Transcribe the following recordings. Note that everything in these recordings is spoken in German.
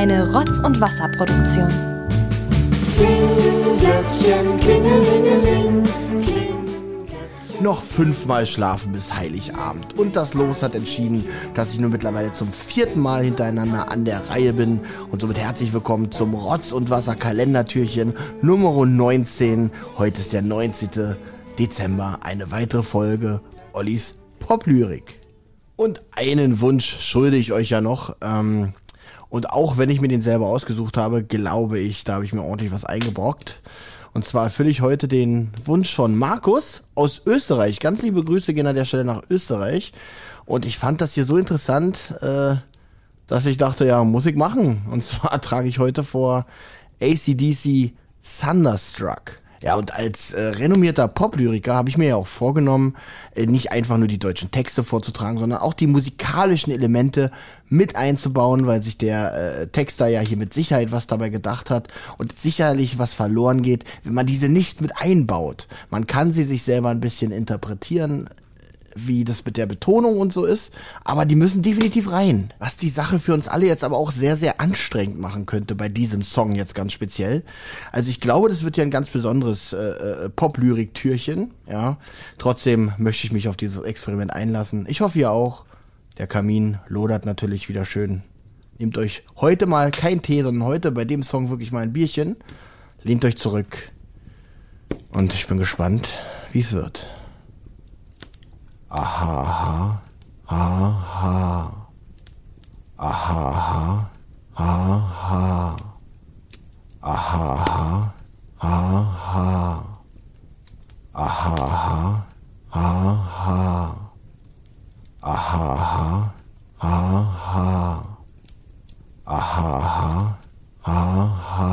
Eine Rotz- und Wasserproduktion. Noch fünfmal schlafen bis Heiligabend. Und das Los hat entschieden, dass ich nun mittlerweile zum vierten Mal hintereinander an der Reihe bin. Und somit herzlich willkommen zum Rotz- und Wasser Kalendertürchen Nummer 19. Heute ist der 19. Dezember. Eine weitere Folge Ollis Poplyrik. Und einen Wunsch schulde ich euch ja noch. Ähm, und auch wenn ich mir den selber ausgesucht habe, glaube ich, da habe ich mir ordentlich was eingebrockt. Und zwar erfülle ich heute den Wunsch von Markus aus Österreich. Ganz liebe Grüße gehen an der Stelle nach Österreich. Und ich fand das hier so interessant, äh, dass ich dachte, ja, muss ich machen. Und zwar trage ich heute vor ACDC Thunderstruck. Ja, und als äh, renommierter Poplyriker habe ich mir ja auch vorgenommen, äh, nicht einfach nur die deutschen Texte vorzutragen, sondern auch die musikalischen Elemente mit einzubauen, weil sich der äh, Texter ja hier mit Sicherheit was dabei gedacht hat und sicherlich was verloren geht, wenn man diese nicht mit einbaut. Man kann sie sich selber ein bisschen interpretieren, wie das mit der Betonung und so ist, aber die müssen definitiv rein. Was die Sache für uns alle jetzt aber auch sehr, sehr anstrengend machen könnte bei diesem Song jetzt ganz speziell. Also ich glaube, das wird ja ein ganz besonderes äh, äh, Pop-Lyrik-Türchen, ja. Trotzdem möchte ich mich auf dieses Experiment einlassen. Ich hoffe ihr auch. Der Kamin lodert natürlich wieder schön. Nehmt euch heute mal kein Tee, sondern heute bei dem Song wirklich mal ein Bierchen. Lehnt euch zurück. Und ich bin gespannt, wie es wird. Aha, ha, ha, ha. Aha, ha, ha, ha. Aha, ha, ha, ha. Aha, ha, ha, ha. Aha, ha, ha, ha. Aha, ha, ha, ha.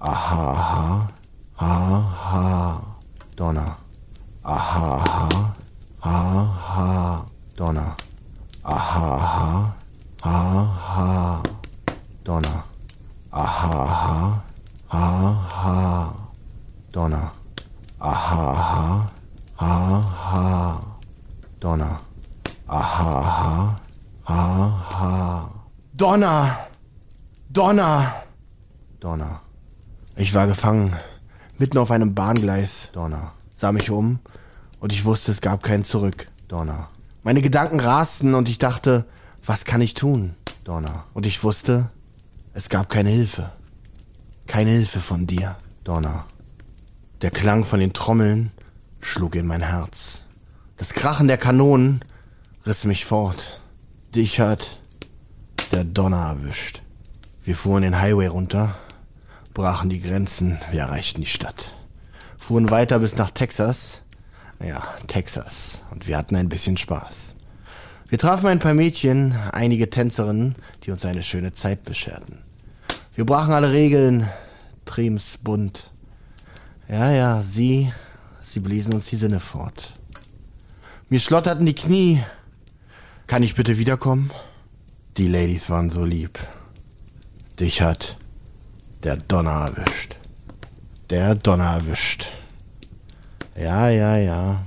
Aha, ha, ha, ha. Donner. Aha, ha, ha, ha. Donner. Aha, ha, ha, ha. Donner. Aha, ha, ha, ha. Donner. Aha, ha, ha, ha. Donner. Aha, ha, ha, ha. Donner! Donner! Donner. Ich war gefangen, mitten auf einem Bahngleis. Donner. Sah mich um und ich wusste, es gab kein Zurück. Donner. Meine Gedanken rasten und ich dachte, was kann ich tun? Donner. Und ich wusste, es gab keine Hilfe. Keine Hilfe von dir. Donner. Der Klang von den Trommeln schlug in mein Herz. Das Krachen der Kanonen riss mich fort. Dich hat der Donner erwischt. Wir fuhren den Highway runter, brachen die Grenzen, wir erreichten die Stadt. Fuhren weiter bis nach Texas. Ja, Texas. Und wir hatten ein bisschen Spaß. Wir trafen ein paar Mädchen, einige Tänzerinnen, die uns eine schöne Zeit bescherten. Wir brachen alle Regeln, triebens bunt. Ja, ja, sie, sie bliesen uns die Sinne fort. Mir schlotterten die Knie. Kann ich bitte wiederkommen? Die Ladies waren so lieb. Dich hat der Donner erwischt. Der Donner erwischt. Ja, ja, ja.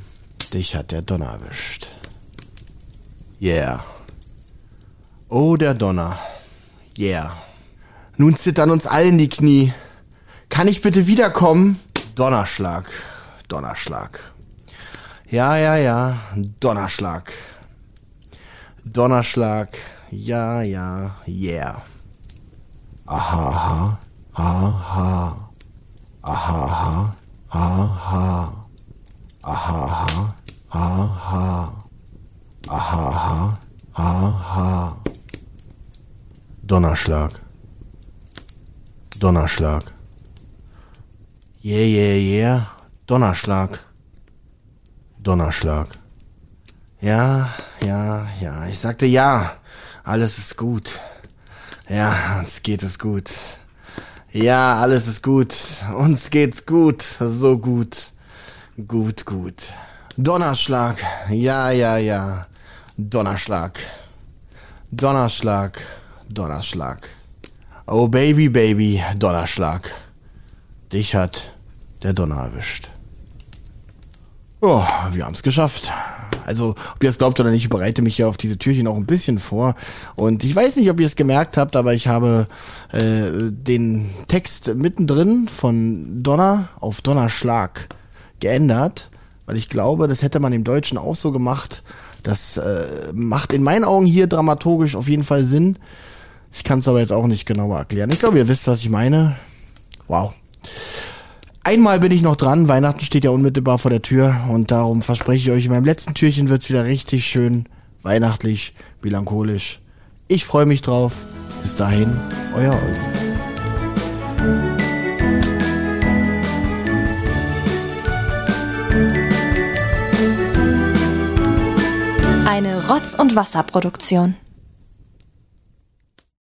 Dich hat der Donner erwischt. Yeah. Oh, der Donner. Yeah. Nun zittern uns allen die Knie. Kann ich bitte wiederkommen? Donnerschlag. Donnerschlag. Ja, ja, ja. Donnerschlag. Donnerschlag. Ja, ja, yeah. Aha, ha, ha, ha. Aha, ha, ha, ha. Aha, ha, ha, ha. Aha, ha, ha, ha. Donnerschlag. Donnerschlag. Yeah, yeah, yeah. Donnerschlag. Donnerschlag. Ja, ja, ja. Ich sagte ja. Alles ist gut. Ja, uns geht es gut. Ja, alles ist gut. Uns geht's gut. So gut. Gut, gut. Donnerschlag. Ja, ja, ja. Donnerschlag. Donnerschlag. Donnerschlag. Oh Baby, Baby, Donnerschlag. Dich hat der Donner erwischt. Oh, wir haben's geschafft. also ob ihr es glaubt oder nicht, ich bereite mich ja auf diese Türchen auch ein bisschen vor. Und ich weiß nicht, ob ihr es gemerkt habt, aber ich habe äh, den Text mittendrin von Donner auf Donnerschlag geändert, weil ich glaube, das hätte man im Deutschen auch so gemacht. Das äh, macht in meinen Augen hier dramaturgisch auf jeden Fall Sinn. Ich kann es aber jetzt auch nicht genauer erklären. Ich glaube, ihr wisst, was ich meine. Wow. Einmal bin ich noch dran. Weihnachten steht ja unmittelbar vor der Tür und darum verspreche ich euch, in meinem letzten Türchen wird es wieder richtig schön weihnachtlich, melancholisch. Ich freue mich drauf. Bis dahin, euer Olli. Eine Rotz- und Wasserproduktion.